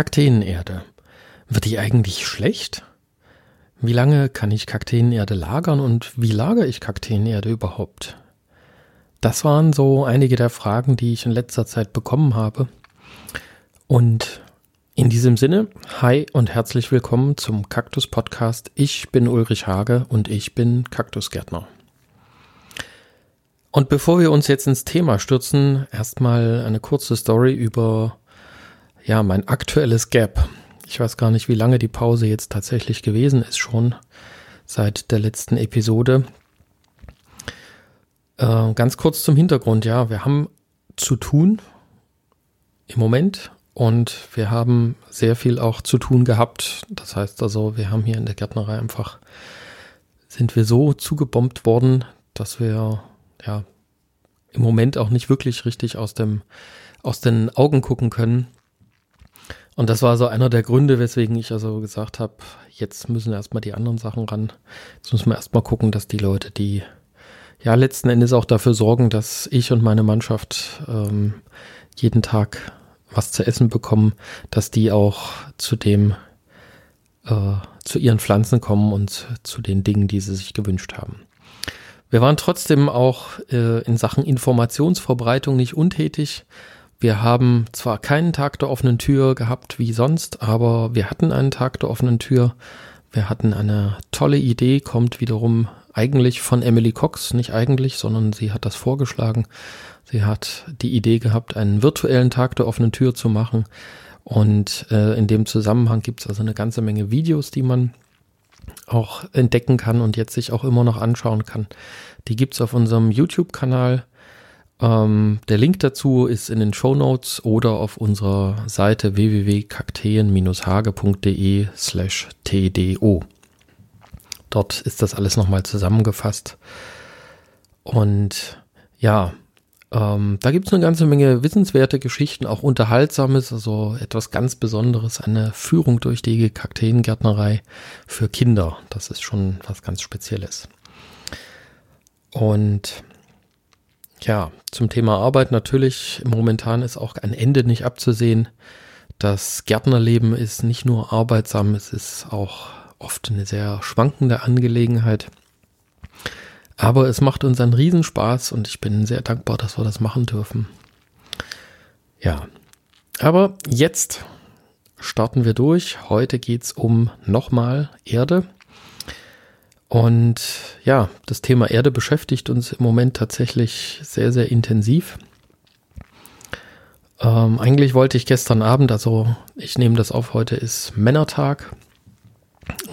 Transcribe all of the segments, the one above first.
Kakteenerde. Wird die eigentlich schlecht? Wie lange kann ich Kakteenerde lagern und wie lagere ich Kakteenerde überhaupt? Das waren so einige der Fragen, die ich in letzter Zeit bekommen habe. Und in diesem Sinne, hi und herzlich willkommen zum Kaktus Podcast. Ich bin Ulrich Hage und ich bin Kaktusgärtner. Und bevor wir uns jetzt ins Thema stürzen, erstmal eine kurze Story über ja, mein aktuelles Gap. Ich weiß gar nicht, wie lange die Pause jetzt tatsächlich gewesen ist, schon seit der letzten Episode. Äh, ganz kurz zum Hintergrund, ja, wir haben zu tun im Moment und wir haben sehr viel auch zu tun gehabt. Das heißt also, wir haben hier in der Gärtnerei einfach, sind wir so zugebombt worden, dass wir ja im Moment auch nicht wirklich richtig aus dem, aus den Augen gucken können. Und das war so einer der Gründe, weswegen ich also gesagt habe, jetzt müssen erstmal die anderen Sachen ran. Jetzt müssen wir erstmal gucken, dass die Leute, die ja letzten Endes auch dafür sorgen, dass ich und meine Mannschaft ähm, jeden Tag was zu essen bekommen, dass die auch zu dem, äh, zu ihren Pflanzen kommen und zu den Dingen, die sie sich gewünscht haben. Wir waren trotzdem auch äh, in Sachen Informationsverbreitung nicht untätig. Wir haben zwar keinen Tag der offenen Tür gehabt wie sonst, aber wir hatten einen Tag der offenen Tür. Wir hatten eine tolle Idee, kommt wiederum eigentlich von Emily Cox, nicht eigentlich, sondern sie hat das vorgeschlagen. Sie hat die Idee gehabt, einen virtuellen Tag der offenen Tür zu machen. Und äh, in dem Zusammenhang gibt es also eine ganze Menge Videos, die man auch entdecken kann und jetzt sich auch immer noch anschauen kann. Die gibt es auf unserem YouTube-Kanal. Ähm, der Link dazu ist in den Show Notes oder auf unserer Seite www.kakteen-hage.de slash tdo. Dort ist das alles nochmal zusammengefasst. Und ja, ähm, da gibt es eine ganze Menge wissenswerte Geschichten, auch unterhaltsames, also etwas ganz Besonderes, eine Führung durch die Kakteengärtnerei für Kinder. Das ist schon was ganz Spezielles. Und ja, zum Thema Arbeit natürlich, momentan ist auch ein Ende nicht abzusehen. Das Gärtnerleben ist nicht nur arbeitsam, es ist auch oft eine sehr schwankende Angelegenheit. Aber es macht uns einen Riesenspaß und ich bin sehr dankbar, dass wir das machen dürfen. Ja, aber jetzt starten wir durch. Heute geht es um nochmal Erde. Und ja, das Thema Erde beschäftigt uns im Moment tatsächlich sehr, sehr intensiv. Ähm, eigentlich wollte ich gestern Abend, also ich nehme das auf, heute ist Männertag.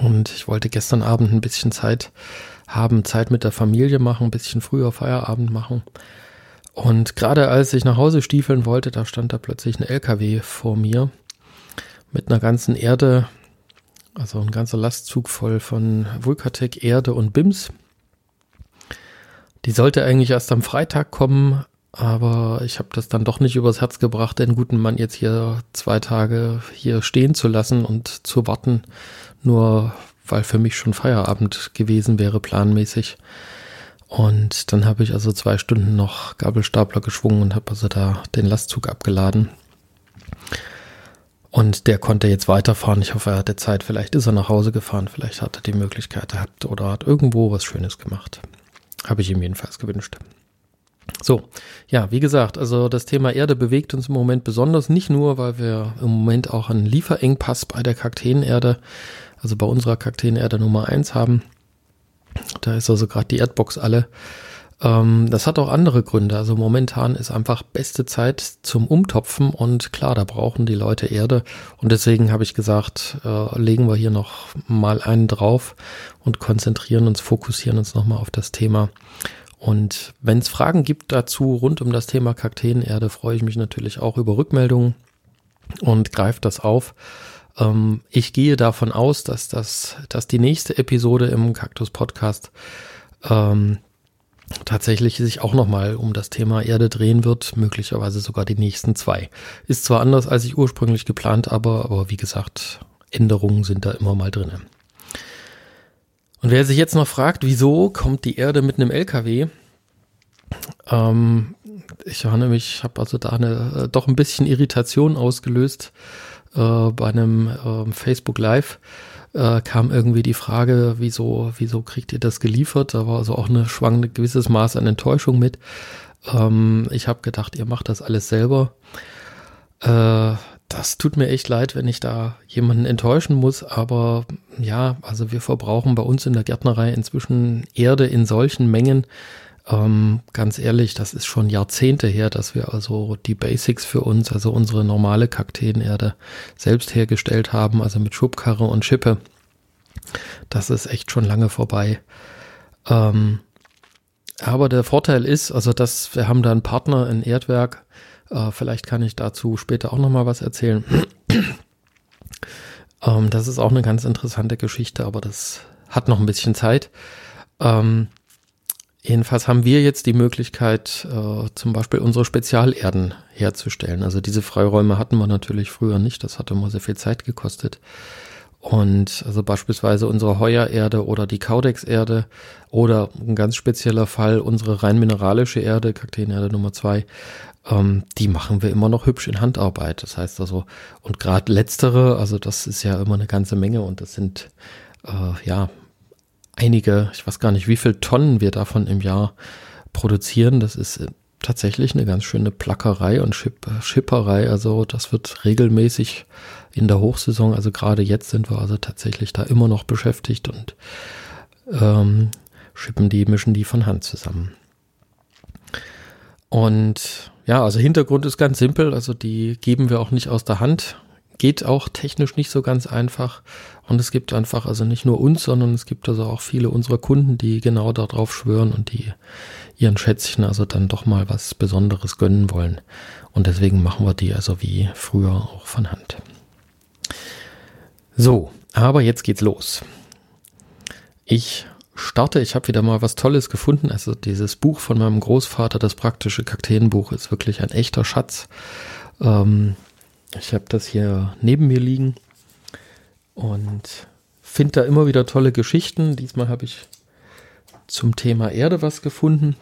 Und ich wollte gestern Abend ein bisschen Zeit haben, Zeit mit der Familie machen, ein bisschen früher Feierabend machen. Und gerade als ich nach Hause stiefeln wollte, da stand da plötzlich ein LKW vor mir mit einer ganzen Erde, also ein ganzer Lastzug voll von Vulkatec, Erde und BIMS. Die sollte eigentlich erst am Freitag kommen, aber ich habe das dann doch nicht übers Herz gebracht, den guten Mann jetzt hier zwei Tage hier stehen zu lassen und zu warten, nur weil für mich schon Feierabend gewesen wäre, planmäßig. Und dann habe ich also zwei Stunden noch Gabelstapler geschwungen und habe also da den Lastzug abgeladen. Und der konnte jetzt weiterfahren. Ich hoffe, er hatte Zeit. Vielleicht ist er nach Hause gefahren. Vielleicht hat er die Möglichkeit gehabt oder hat irgendwo was Schönes gemacht. Habe ich ihm jedenfalls gewünscht. So, ja, wie gesagt, also das Thema Erde bewegt uns im Moment besonders. Nicht nur, weil wir im Moment auch einen Lieferengpass bei der Kakteenerde, also bei unserer Kakteenerde Nummer eins haben. Da ist also gerade die Erdbox alle. Ähm, das hat auch andere Gründe. Also momentan ist einfach beste Zeit zum Umtopfen und klar, da brauchen die Leute Erde und deswegen habe ich gesagt, äh, legen wir hier noch mal einen drauf und konzentrieren uns, fokussieren uns nochmal auf das Thema. Und wenn es Fragen gibt dazu rund um das Thema Kakteenerde, freue ich mich natürlich auch über Rückmeldungen und greife das auf. Ähm, ich gehe davon aus, dass das, dass die nächste Episode im Kaktus Podcast ähm, tatsächlich sich auch nochmal um das Thema Erde drehen wird, möglicherweise sogar die nächsten zwei. Ist zwar anders, als ich ursprünglich geplant habe, aber wie gesagt, Änderungen sind da immer mal drin. Und wer sich jetzt noch fragt, wieso kommt die Erde mit einem LKW? Ähm, ich habe nämlich, habe also da eine, äh, doch ein bisschen Irritation ausgelöst, äh, bei einem äh, Facebook Live äh, kam irgendwie die Frage, wieso, wieso kriegt ihr das geliefert? Da war also auch eine schwang ein gewisses Maß an Enttäuschung mit. Ähm, ich habe gedacht, ihr macht das alles selber. Äh, das tut mir echt leid, wenn ich da jemanden enttäuschen muss, aber ja, also wir verbrauchen bei uns in der Gärtnerei inzwischen Erde in solchen Mengen. Ähm, ganz ehrlich, das ist schon Jahrzehnte her, dass wir also die Basics für uns, also unsere normale Kakteenerde selbst hergestellt haben, also mit Schubkarre und Schippe. Das ist echt schon lange vorbei. Ähm, aber der Vorteil ist, also dass wir haben da einen Partner, ein Erdwerk, äh, vielleicht kann ich dazu später auch nochmal was erzählen. ähm, das ist auch eine ganz interessante Geschichte, aber das hat noch ein bisschen Zeit. Ähm, jedenfalls haben wir jetzt die Möglichkeit, äh, zum Beispiel unsere Spezialerden herzustellen. Also diese Freiräume hatten wir natürlich früher nicht. Das hat immer sehr viel Zeit gekostet. Und also beispielsweise unsere Heuererde oder die Kaudex-Erde oder ein ganz spezieller Fall unsere rein mineralische Erde, Kakteenerde Nummer zwei, ähm, die machen wir immer noch hübsch in Handarbeit. Das heißt also, und gerade letztere, also das ist ja immer eine ganze Menge und das sind äh, ja einige, ich weiß gar nicht, wie viel Tonnen wir davon im Jahr produzieren. Das ist äh, tatsächlich eine ganz schöne Plackerei und Schipp Schipperei. Also das wird regelmäßig in der Hochsaison, also gerade jetzt sind wir also tatsächlich da immer noch beschäftigt und ähm, schippen die, mischen die von Hand zusammen. Und ja, also Hintergrund ist ganz simpel, also die geben wir auch nicht aus der Hand. Geht auch technisch nicht so ganz einfach. Und es gibt einfach, also nicht nur uns, sondern es gibt also auch viele unserer Kunden, die genau darauf schwören und die ihren Schätzchen also dann doch mal was Besonderes gönnen wollen. Und deswegen machen wir die also wie früher auch von Hand. So, aber jetzt geht's los. Ich starte. Ich habe wieder mal was Tolles gefunden. Also dieses Buch von meinem Großvater, das praktische Kakteenbuch, ist wirklich ein echter Schatz. Ähm, ich habe das hier neben mir liegen und finde da immer wieder tolle Geschichten. Diesmal habe ich zum Thema Erde was gefunden.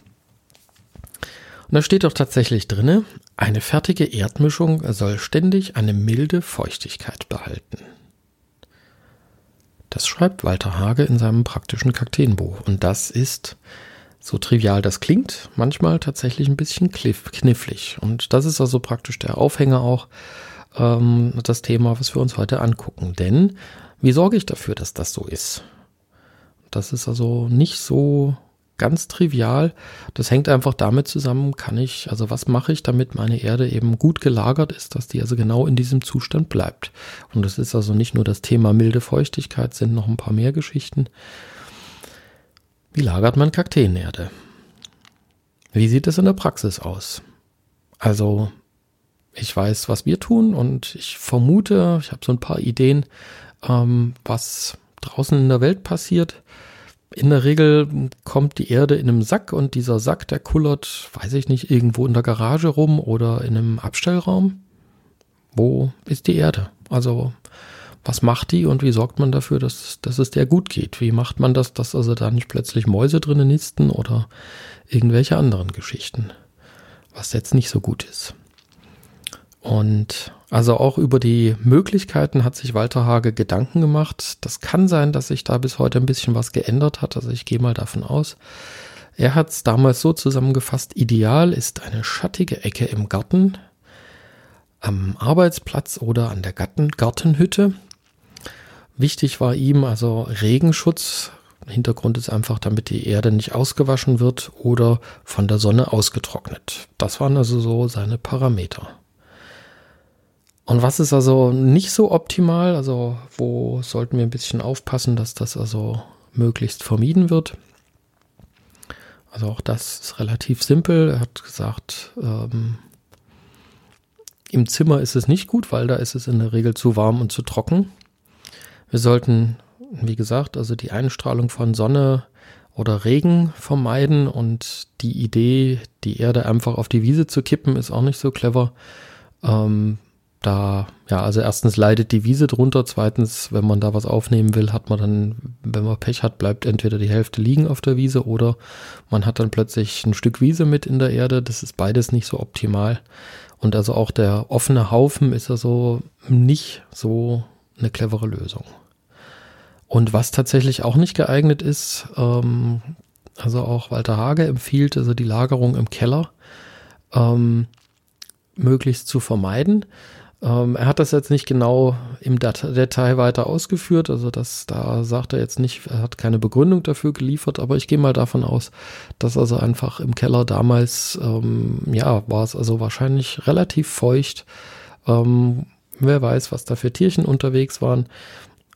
Und da steht doch tatsächlich drinne, eine fertige Erdmischung soll ständig eine milde Feuchtigkeit behalten. Das schreibt Walter Hage in seinem praktischen Kakteenbuch. Und das ist, so trivial das klingt, manchmal tatsächlich ein bisschen knifflig. Und das ist also praktisch der Aufhänger auch, ähm, das Thema, was wir uns heute angucken. Denn wie sorge ich dafür, dass das so ist? Das ist also nicht so ganz trivial. Das hängt einfach damit zusammen, kann ich, also was mache ich, damit meine Erde eben gut gelagert ist, dass die also genau in diesem Zustand bleibt. Und es ist also nicht nur das Thema milde Feuchtigkeit, sind noch ein paar mehr Geschichten. Wie lagert man Kakteenerde? Wie sieht es in der Praxis aus? Also, ich weiß, was wir tun und ich vermute, ich habe so ein paar Ideen, ähm, was draußen in der Welt passiert. In der Regel kommt die Erde in einem Sack und dieser Sack, der kullert, weiß ich nicht, irgendwo in der Garage rum oder in einem Abstellraum. Wo ist die Erde? Also, was macht die und wie sorgt man dafür, dass, dass es der gut geht? Wie macht man das, dass also da nicht plötzlich Mäuse drinnen nisten oder irgendwelche anderen Geschichten? Was jetzt nicht so gut ist. Und also auch über die Möglichkeiten hat sich Walter Hage Gedanken gemacht. Das kann sein, dass sich da bis heute ein bisschen was geändert hat. Also ich gehe mal davon aus. Er hat es damals so zusammengefasst, ideal ist eine schattige Ecke im Garten, am Arbeitsplatz oder an der Garten Gartenhütte. Wichtig war ihm also Regenschutz. Hintergrund ist einfach, damit die Erde nicht ausgewaschen wird oder von der Sonne ausgetrocknet. Das waren also so seine Parameter. Und was ist also nicht so optimal? Also wo sollten wir ein bisschen aufpassen, dass das also möglichst vermieden wird? Also auch das ist relativ simpel. Er hat gesagt, ähm, im Zimmer ist es nicht gut, weil da ist es in der Regel zu warm und zu trocken. Wir sollten, wie gesagt, also die Einstrahlung von Sonne oder Regen vermeiden und die Idee, die Erde einfach auf die Wiese zu kippen, ist auch nicht so clever. Ähm, da, ja, also erstens leidet die Wiese drunter, zweitens, wenn man da was aufnehmen will, hat man dann, wenn man Pech hat, bleibt entweder die Hälfte liegen auf der Wiese oder man hat dann plötzlich ein Stück Wiese mit in der Erde. Das ist beides nicht so optimal. Und also auch der offene Haufen ist also nicht so eine clevere Lösung. Und was tatsächlich auch nicht geeignet ist, ähm, also auch Walter Hage empfiehlt, also die Lagerung im Keller ähm, möglichst zu vermeiden. Ähm, er hat das jetzt nicht genau im Dat Detail weiter ausgeführt, also das, da sagt er jetzt nicht, er hat keine Begründung dafür geliefert, aber ich gehe mal davon aus, dass also einfach im Keller damals, ähm, ja, war es also wahrscheinlich relativ feucht. Ähm, wer weiß, was da für Tierchen unterwegs waren.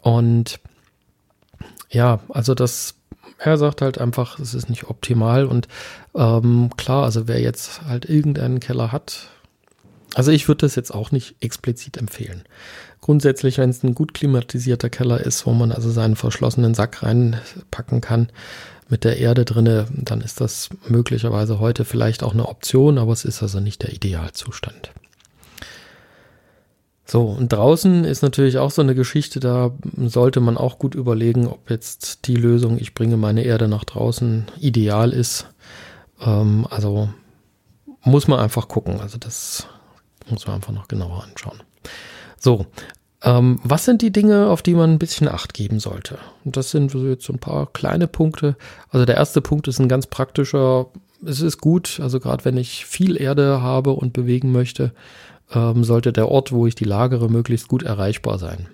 Und ja, also das, er sagt halt einfach, es ist nicht optimal und ähm, klar, also wer jetzt halt irgendeinen Keller hat, also ich würde das jetzt auch nicht explizit empfehlen. Grundsätzlich, wenn es ein gut klimatisierter Keller ist, wo man also seinen verschlossenen Sack reinpacken kann mit der Erde drinne, dann ist das möglicherweise heute vielleicht auch eine Option, aber es ist also nicht der Idealzustand. So, und draußen ist natürlich auch so eine Geschichte, da sollte man auch gut überlegen, ob jetzt die Lösung, ich bringe meine Erde nach draußen, ideal ist. Ähm, also muss man einfach gucken. Also das muss man einfach noch genauer anschauen. So, ähm, was sind die Dinge, auf die man ein bisschen Acht geben sollte? Und das sind jetzt so ein paar kleine Punkte. Also der erste Punkt ist ein ganz praktischer. Es ist gut, also gerade wenn ich viel Erde habe und bewegen möchte, ähm, sollte der Ort, wo ich die lagere, möglichst gut erreichbar sein.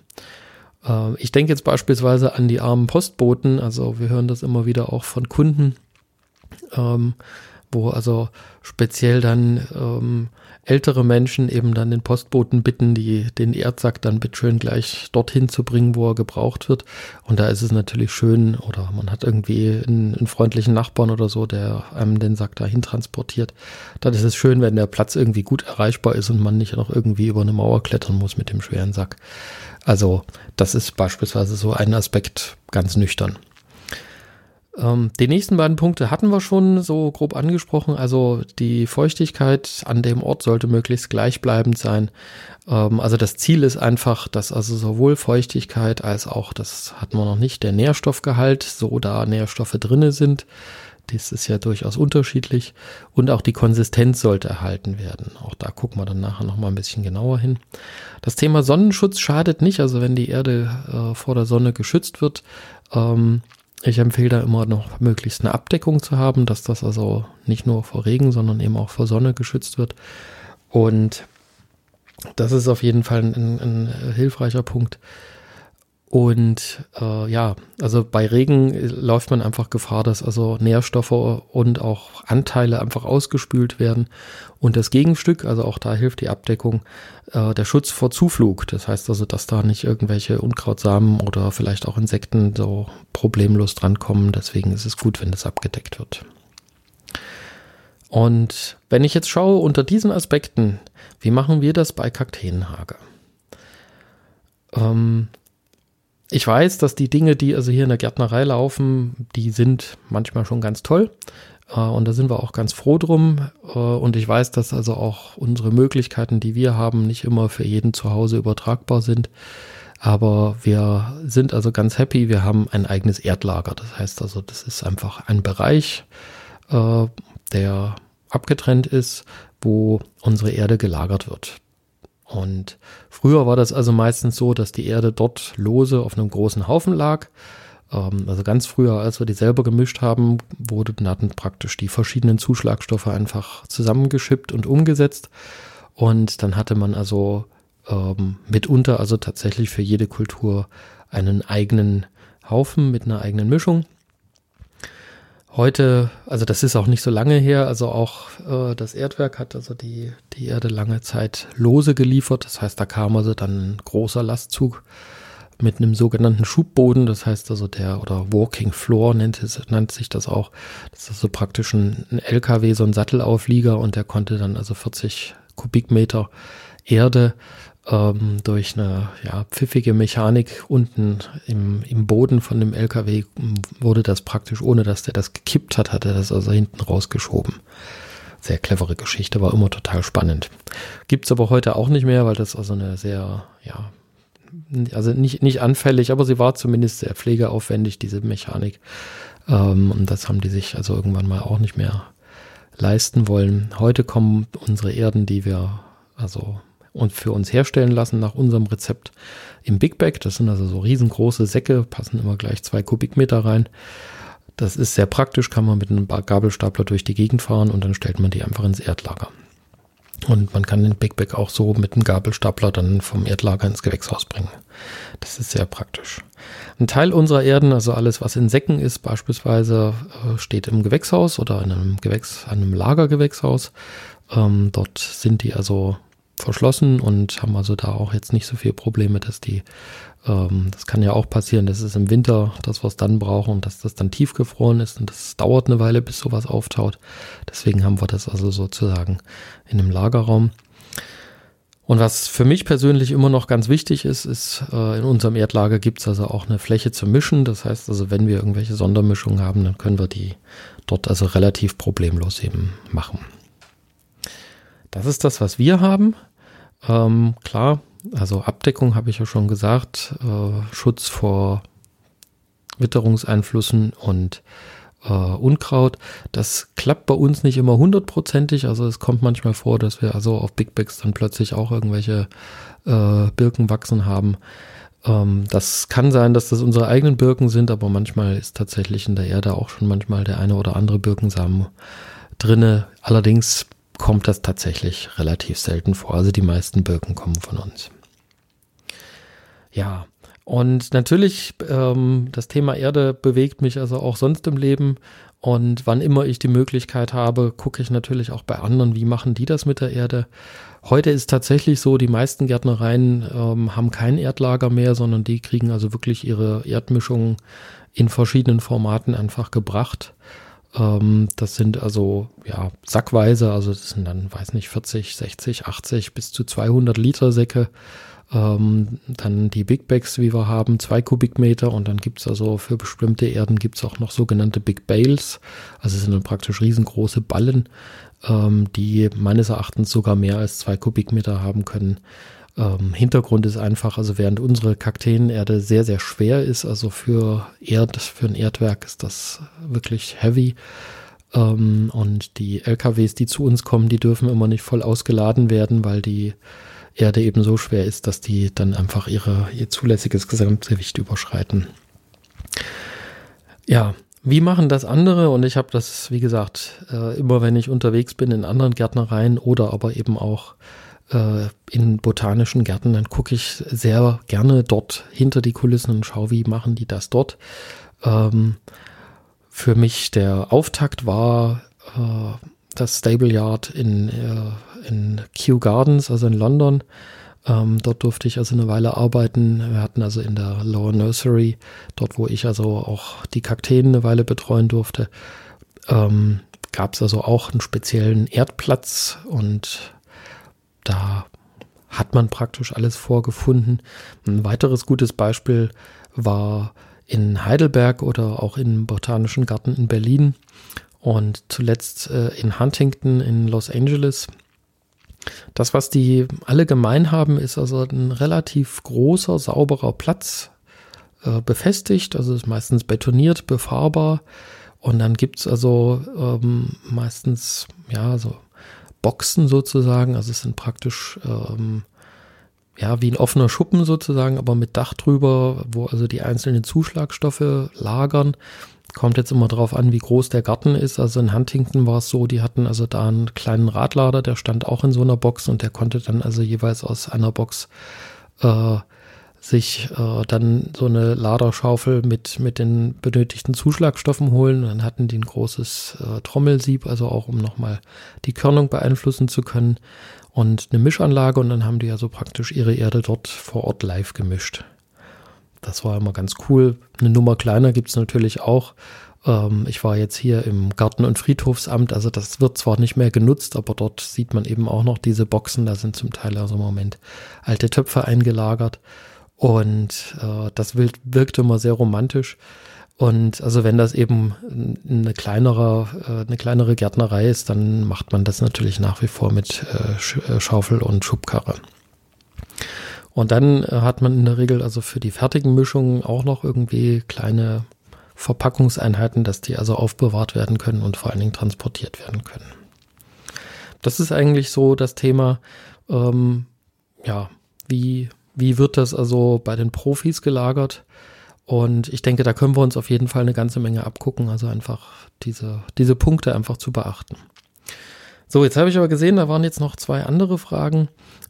Äh, ich denke jetzt beispielsweise an die armen Postboten. Also wir hören das immer wieder auch von Kunden, ähm, wo also speziell dann ähm, ältere Menschen eben dann den Postboten bitten, die, den Erdsack dann bitteschön gleich dorthin zu bringen, wo er gebraucht wird. Und da ist es natürlich schön, oder man hat irgendwie einen, einen freundlichen Nachbarn oder so, der einem den Sack dahin transportiert. Dann ist es schön, wenn der Platz irgendwie gut erreichbar ist und man nicht noch irgendwie über eine Mauer klettern muss mit dem schweren Sack. Also das ist beispielsweise so ein Aspekt ganz nüchtern. Ähm, die nächsten beiden Punkte hatten wir schon so grob angesprochen. Also die Feuchtigkeit an dem Ort sollte möglichst gleichbleibend sein. Ähm, also das Ziel ist einfach, dass also sowohl Feuchtigkeit als auch, das hatten wir noch nicht, der Nährstoffgehalt, so da Nährstoffe drinne sind. Das ist ja durchaus unterschiedlich. Und auch die Konsistenz sollte erhalten werden. Auch da gucken wir dann nachher nochmal ein bisschen genauer hin. Das Thema Sonnenschutz schadet nicht. Also wenn die Erde äh, vor der Sonne geschützt wird, ähm, ich empfehle da immer noch möglichst eine Abdeckung zu haben, dass das also nicht nur vor Regen, sondern eben auch vor Sonne geschützt wird. Und das ist auf jeden Fall ein, ein hilfreicher Punkt. Und äh, ja, also bei Regen läuft man einfach Gefahr, dass also Nährstoffe und auch Anteile einfach ausgespült werden. Und das Gegenstück, also auch da hilft die Abdeckung, äh, der Schutz vor Zuflug. Das heißt also, dass da nicht irgendwelche Unkrautsamen oder vielleicht auch Insekten so problemlos drankommen. Deswegen ist es gut, wenn das abgedeckt wird. Und wenn ich jetzt schaue unter diesen Aspekten, wie machen wir das bei Kakteenhage? Ähm, ich weiß, dass die Dinge, die also hier in der Gärtnerei laufen, die sind manchmal schon ganz toll. Äh, und da sind wir auch ganz froh drum. Äh, und ich weiß, dass also auch unsere Möglichkeiten, die wir haben, nicht immer für jeden zu Hause übertragbar sind. Aber wir sind also ganz happy. Wir haben ein eigenes Erdlager. Das heißt also, das ist einfach ein Bereich, äh, der abgetrennt ist, wo unsere Erde gelagert wird. Und früher war das also meistens so, dass die Erde dort lose auf einem großen Haufen lag. Ähm, also ganz früher, als wir die selber gemischt haben, wurden hatten praktisch die verschiedenen Zuschlagstoffe einfach zusammengeschippt und umgesetzt. Und dann hatte man also ähm, mitunter also tatsächlich für jede Kultur einen eigenen Haufen mit einer eigenen Mischung. Heute, also das ist auch nicht so lange her, also auch äh, das Erdwerk hat also die, die Erde lange Zeit lose geliefert. Das heißt, da kam also dann ein großer Lastzug mit einem sogenannten Schubboden. Das heißt also der, oder Walking Floor nennt, es, nennt sich das auch. Das ist also praktisch ein, ein LKW, so ein Sattelauflieger und der konnte dann also 40 Kubikmeter Erde ähm, durch eine ja, pfiffige Mechanik unten im, im Boden von dem LKW wurde das praktisch, ohne dass der das gekippt hat, hat er das also hinten rausgeschoben. sehr clevere Geschichte, war immer total spannend. Gibt's aber heute auch nicht mehr, weil das also eine sehr, ja, also nicht, nicht anfällig, aber sie war zumindest sehr pflegeaufwendig, diese Mechanik. Ähm, und das haben die sich also irgendwann mal auch nicht mehr leisten wollen. Heute kommen unsere Erden, die wir also und für uns herstellen lassen nach unserem Rezept im Big Bag. Das sind also so riesengroße Säcke, passen immer gleich zwei Kubikmeter rein. Das ist sehr praktisch, kann man mit einem Gabelstapler durch die Gegend fahren und dann stellt man die einfach ins Erdlager. Und man kann den Big Bag auch so mit dem Gabelstapler dann vom Erdlager ins Gewächshaus bringen. Das ist sehr praktisch. Ein Teil unserer Erden, also alles, was in Säcken ist, beispielsweise, äh, steht im Gewächshaus oder in einem Gewächs, einem Lagergewächshaus. Ähm, dort sind die also verschlossen und haben also da auch jetzt nicht so viele Probleme, dass die, ähm, das kann ja auch passieren, dass es im Winter das, was dann brauchen, dass das dann tiefgefroren ist und das dauert eine Weile, bis sowas auftaut. Deswegen haben wir das also sozusagen in einem Lagerraum. Und was für mich persönlich immer noch ganz wichtig ist, ist, äh, in unserem Erdlager gibt es also auch eine Fläche zum Mischen. Das heißt also, wenn wir irgendwelche Sondermischungen haben, dann können wir die dort also relativ problemlos eben machen. Das ist das, was wir haben. Ähm, klar, also Abdeckung habe ich ja schon gesagt, äh, Schutz vor Witterungseinflüssen und äh, Unkraut. Das klappt bei uns nicht immer hundertprozentig. Also es kommt manchmal vor, dass wir also auf Big Bags dann plötzlich auch irgendwelche äh, Birken wachsen haben. Ähm, das kann sein, dass das unsere eigenen Birken sind, aber manchmal ist tatsächlich in der Erde auch schon manchmal der eine oder andere Birkensamen drinne. Allerdings kommt das tatsächlich relativ selten vor. Also die meisten Birken kommen von uns. Ja, und natürlich, ähm, das Thema Erde bewegt mich also auch sonst im Leben. Und wann immer ich die Möglichkeit habe, gucke ich natürlich auch bei anderen, wie machen die das mit der Erde. Heute ist tatsächlich so, die meisten Gärtnereien ähm, haben kein Erdlager mehr, sondern die kriegen also wirklich ihre Erdmischungen in verschiedenen Formaten einfach gebracht. Ähm, das sind also ja sackweise, also das sind dann, weiß nicht, 40, 60, 80 bis zu 200 Liter Säcke. Ähm, dann die Big Bags, wie wir haben, zwei Kubikmeter und dann gibt's also für bestimmte Erden gibt's auch noch sogenannte Big Bales. Also es sind dann praktisch riesengroße Ballen, ähm, die meines Erachtens sogar mehr als zwei Kubikmeter haben können. Ähm, Hintergrund ist einfach, also während unsere Kakteenerde sehr, sehr schwer ist, also für Erd, für ein Erdwerk ist das wirklich heavy. Ähm, und die LKWs, die zu uns kommen, die dürfen immer nicht voll ausgeladen werden, weil die Erde eben so schwer ist, dass die dann einfach ihre, ihr zulässiges Gesamtgewicht überschreiten. Ja, wie machen das andere? Und ich habe das, wie gesagt, äh, immer wenn ich unterwegs bin in anderen Gärtnereien oder aber eben auch in botanischen Gärten, dann gucke ich sehr gerne dort hinter die Kulissen und schaue, wie machen die das dort. Ähm, für mich der Auftakt war äh, das Stable Yard in, äh, in Kew Gardens, also in London. Ähm, dort durfte ich also eine Weile arbeiten. Wir hatten also in der Lower Nursery, dort wo ich also auch die Kakteen eine Weile betreuen durfte, ähm, gab es also auch einen speziellen Erdplatz und da hat man praktisch alles vorgefunden. Ein weiteres gutes Beispiel war in Heidelberg oder auch im Botanischen Garten in Berlin und zuletzt äh, in Huntington in Los Angeles. Das, was die alle gemein haben, ist also ein relativ großer, sauberer Platz, äh, befestigt, also ist meistens betoniert, befahrbar. Und dann gibt es also ähm, meistens, ja, so Boxen sozusagen. Also es sind praktisch ähm, ja wie ein offener Schuppen sozusagen, aber mit Dach drüber, wo also die einzelnen Zuschlagstoffe lagern. Kommt jetzt immer darauf an, wie groß der Garten ist. Also in Huntington war es so, die hatten also da einen kleinen Radlader, der stand auch in so einer Box und der konnte dann also jeweils aus einer Box äh, sich äh, dann so eine Laderschaufel mit, mit den benötigten Zuschlagstoffen holen. Dann hatten die ein großes äh, Trommelsieb, also auch um nochmal die Körnung beeinflussen zu können und eine Mischanlage und dann haben die also praktisch ihre Erde dort vor Ort live gemischt. Das war immer ganz cool. Eine Nummer kleiner gibt's natürlich auch. Ähm, ich war jetzt hier im Garten- und Friedhofsamt, also das wird zwar nicht mehr genutzt, aber dort sieht man eben auch noch diese Boxen. Da sind zum Teil also im Moment alte Töpfe eingelagert. Und äh, das wirkt, immer sehr romantisch. Und also wenn das eben eine kleinere, äh, eine kleinere Gärtnerei ist, dann macht man das natürlich nach wie vor mit äh, Schaufel und Schubkarre. Und dann hat man in der Regel also für die fertigen Mischungen auch noch irgendwie kleine Verpackungseinheiten, dass die also aufbewahrt werden können und vor allen Dingen transportiert werden können. Das ist eigentlich so das Thema, ähm, ja, wie, wie wird das also bei den Profis gelagert? Und ich denke, da können wir uns auf jeden Fall eine ganze Menge abgucken, also einfach diese, diese Punkte einfach zu beachten. So, jetzt habe ich aber gesehen, da waren jetzt noch zwei andere Fragen,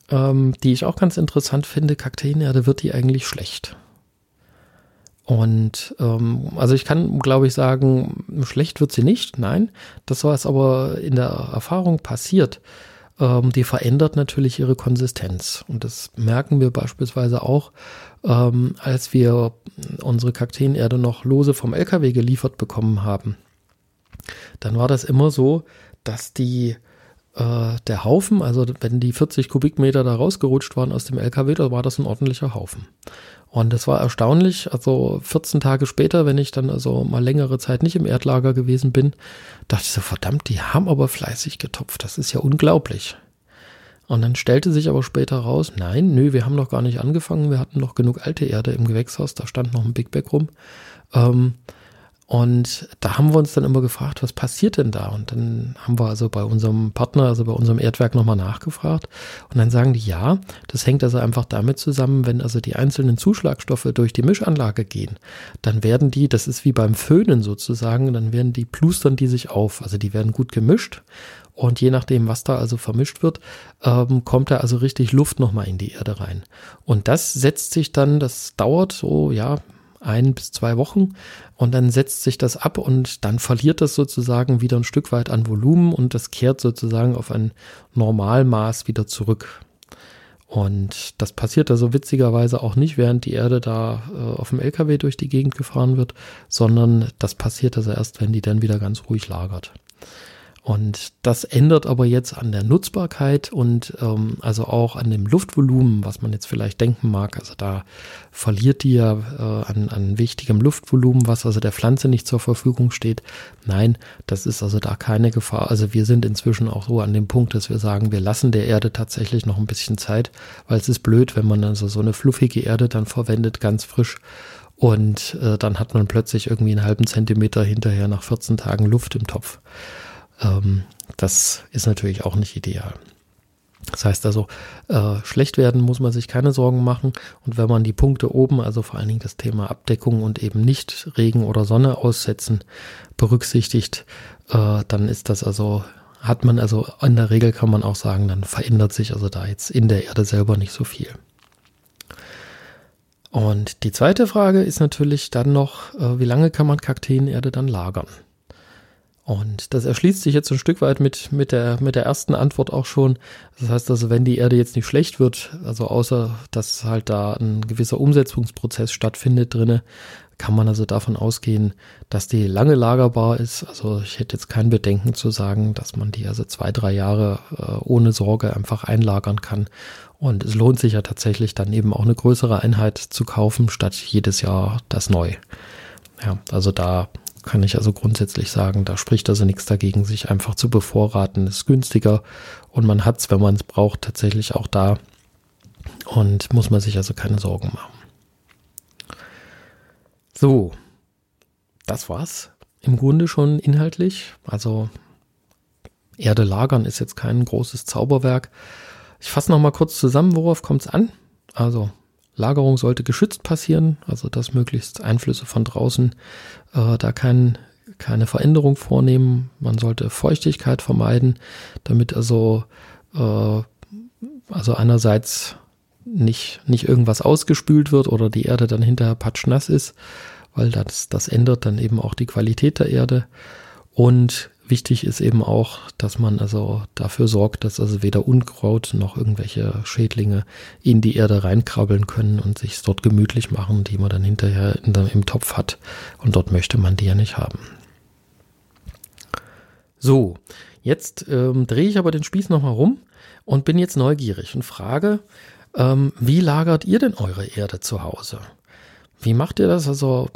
ähm, die ich auch ganz interessant finde. Kakteenerde, wird die eigentlich schlecht? Und ähm, also ich kann, glaube ich, sagen, schlecht wird sie nicht. Nein, das, was aber in der Erfahrung passiert, ähm, die verändert natürlich ihre Konsistenz. Und das merken wir beispielsweise auch, ähm, als wir unsere Kakteenerde noch lose vom LKW geliefert bekommen haben. Dann war das immer so, dass die äh, der Haufen, also wenn die 40 Kubikmeter da rausgerutscht waren aus dem LKW, da war das ein ordentlicher Haufen. Und das war erstaunlich. Also 14 Tage später, wenn ich dann also mal längere Zeit nicht im Erdlager gewesen bin, dachte ich so, verdammt, die haben aber fleißig getopft. Das ist ja unglaublich. Und dann stellte sich aber später raus, nein, nö, wir haben noch gar nicht angefangen. Wir hatten noch genug alte Erde im Gewächshaus. Da stand noch ein Big Bag rum. Ähm, und da haben wir uns dann immer gefragt, was passiert denn da? Und dann haben wir also bei unserem Partner, also bei unserem Erdwerk nochmal nachgefragt. Und dann sagen die, ja, das hängt also einfach damit zusammen, wenn also die einzelnen Zuschlagstoffe durch die Mischanlage gehen, dann werden die, das ist wie beim Föhnen sozusagen, dann werden die plustern die sich auf. Also die werden gut gemischt. Und je nachdem, was da also vermischt wird, ähm, kommt da also richtig Luft nochmal in die Erde rein. Und das setzt sich dann, das dauert so, ja, ein bis zwei Wochen und dann setzt sich das ab und dann verliert das sozusagen wieder ein Stück weit an Volumen und das kehrt sozusagen auf ein Normalmaß wieder zurück. Und das passiert also witzigerweise auch nicht, während die Erde da äh, auf dem LKW durch die Gegend gefahren wird, sondern das passiert also erst, wenn die dann wieder ganz ruhig lagert. Und das ändert aber jetzt an der Nutzbarkeit und ähm, also auch an dem Luftvolumen, was man jetzt vielleicht denken mag. Also da verliert die ja äh, an, an wichtigem Luftvolumen, was also der Pflanze nicht zur Verfügung steht. Nein, das ist also da keine Gefahr. Also wir sind inzwischen auch so an dem Punkt, dass wir sagen, wir lassen der Erde tatsächlich noch ein bisschen Zeit, weil es ist blöd, wenn man also so eine fluffige Erde dann verwendet, ganz frisch. Und äh, dann hat man plötzlich irgendwie einen halben Zentimeter hinterher nach 14 Tagen Luft im Topf. Ähm, das ist natürlich auch nicht ideal. Das heißt also, äh, schlecht werden muss man sich keine Sorgen machen. Und wenn man die Punkte oben, also vor allen Dingen das Thema Abdeckung und eben nicht Regen oder Sonne aussetzen, berücksichtigt, äh, dann ist das also, hat man also in der Regel kann man auch sagen, dann verändert sich also da jetzt in der Erde selber nicht so viel. Und die zweite Frage ist natürlich dann noch, äh, wie lange kann man Kakteenerde dann lagern? Und das erschließt sich jetzt ein Stück weit mit, mit, der, mit der ersten Antwort auch schon. Das heißt also, wenn die Erde jetzt nicht schlecht wird, also außer dass halt da ein gewisser Umsetzungsprozess stattfindet drinne, kann man also davon ausgehen, dass die lange lagerbar ist. Also ich hätte jetzt kein Bedenken zu sagen, dass man die also zwei, drei Jahre äh, ohne Sorge einfach einlagern kann. Und es lohnt sich ja tatsächlich dann eben auch eine größere Einheit zu kaufen, statt jedes Jahr das neu. Ja, also da kann ich also grundsätzlich sagen, da spricht also nichts dagegen, sich einfach zu bevorraten. ist günstiger und man hat es, wenn man es braucht, tatsächlich auch da und muss man sich also keine Sorgen machen. So, das war's im Grunde schon inhaltlich. Also Erde lagern ist jetzt kein großes Zauberwerk. Ich fasse noch mal kurz zusammen, worauf kommt es an? Also Lagerung sollte geschützt passieren, also dass möglichst Einflüsse von draußen äh, da kein, keine Veränderung vornehmen. Man sollte Feuchtigkeit vermeiden, damit also, äh, also einerseits nicht, nicht irgendwas ausgespült wird oder die Erde dann hinterher patschnass ist, weil das, das ändert dann eben auch die Qualität der Erde. Und Wichtig ist eben auch, dass man also dafür sorgt, dass also weder Unkraut noch irgendwelche Schädlinge in die Erde reinkrabbeln können und sich dort gemütlich machen, die man dann hinterher der, im Topf hat. Und dort möchte man die ja nicht haben. So, jetzt ähm, drehe ich aber den Spieß nochmal rum und bin jetzt neugierig und frage, ähm, wie lagert ihr denn eure Erde zu Hause? Wie macht ihr das? Also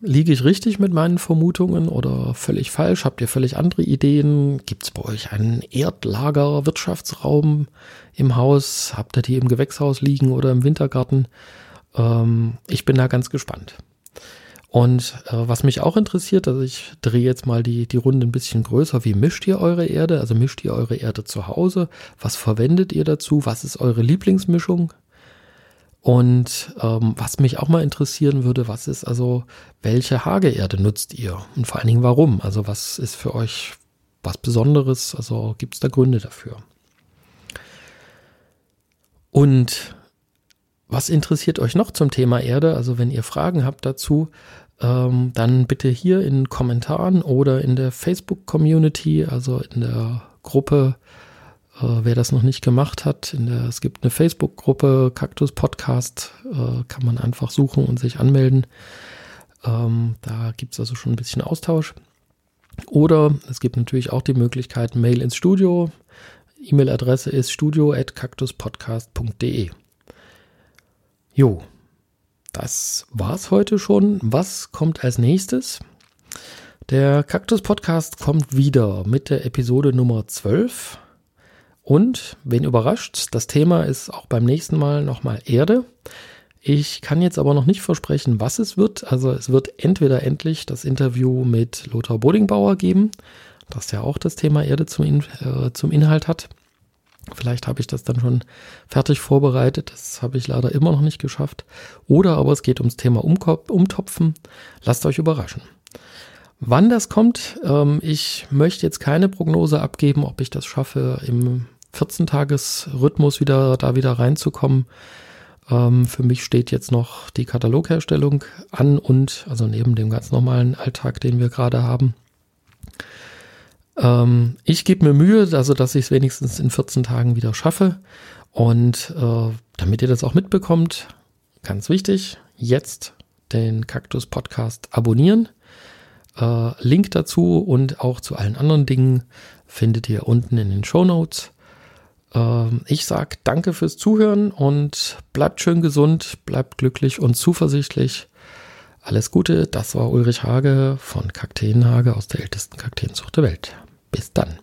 Liege ich richtig mit meinen Vermutungen oder völlig falsch? Habt ihr völlig andere Ideen? Gibt es bei euch einen Erdlager-Wirtschaftsraum im Haus? Habt ihr die im Gewächshaus liegen oder im Wintergarten? Ähm, ich bin da ganz gespannt. Und äh, was mich auch interessiert, also ich drehe jetzt mal die, die Runde ein bisschen größer. Wie mischt ihr eure Erde? Also mischt ihr eure Erde zu Hause? Was verwendet ihr dazu? Was ist eure Lieblingsmischung? Und ähm, was mich auch mal interessieren würde, was ist also, welche Hageerde nutzt ihr? Und vor allen Dingen warum? Also was ist für euch was Besonderes? Also gibt es da Gründe dafür? Und was interessiert euch noch zum Thema Erde? Also wenn ihr Fragen habt dazu, ähm, dann bitte hier in Kommentaren oder in der Facebook-Community, also in der Gruppe, äh, wer das noch nicht gemacht hat. Der, es gibt eine Facebook-Gruppe, Kaktus Podcast, äh, kann man einfach suchen und sich anmelden. Ähm, da gibt es also schon ein bisschen Austausch. Oder es gibt natürlich auch die Möglichkeit, Mail ins Studio. E-Mail-Adresse ist studio.kaktuspodcast.de. Jo, das war's heute schon. Was kommt als nächstes? Der Kaktus Podcast kommt wieder mit der Episode Nummer 12. Und, wen überrascht, das Thema ist auch beim nächsten Mal nochmal Erde. Ich kann jetzt aber noch nicht versprechen, was es wird. Also es wird entweder endlich das Interview mit Lothar Bodingbauer geben, das ja auch das Thema Erde zum, In äh, zum Inhalt hat. Vielleicht habe ich das dann schon fertig vorbereitet. Das habe ich leider immer noch nicht geschafft. Oder aber es geht ums Thema Umtopfen. Lasst euch überraschen. Wann das kommt, ähm, ich möchte jetzt keine Prognose abgeben, ob ich das schaffe, im 14-Tages-Rhythmus wieder da wieder reinzukommen. Ähm, für mich steht jetzt noch die Katalogherstellung an und also neben dem ganz normalen Alltag, den wir gerade haben. Ähm, ich gebe mir Mühe, also dass ich es wenigstens in 14 Tagen wieder schaffe. Und äh, damit ihr das auch mitbekommt, ganz wichtig, jetzt den Kaktus Podcast abonnieren. Äh, Link dazu und auch zu allen anderen Dingen findet ihr unten in den Show Notes. Äh, ich sage danke fürs Zuhören und bleibt schön gesund, bleibt glücklich und zuversichtlich. Alles Gute, das war Ulrich Hage von Kakteenhage aus der ältesten Kakteenzucht der Welt. Bis dann.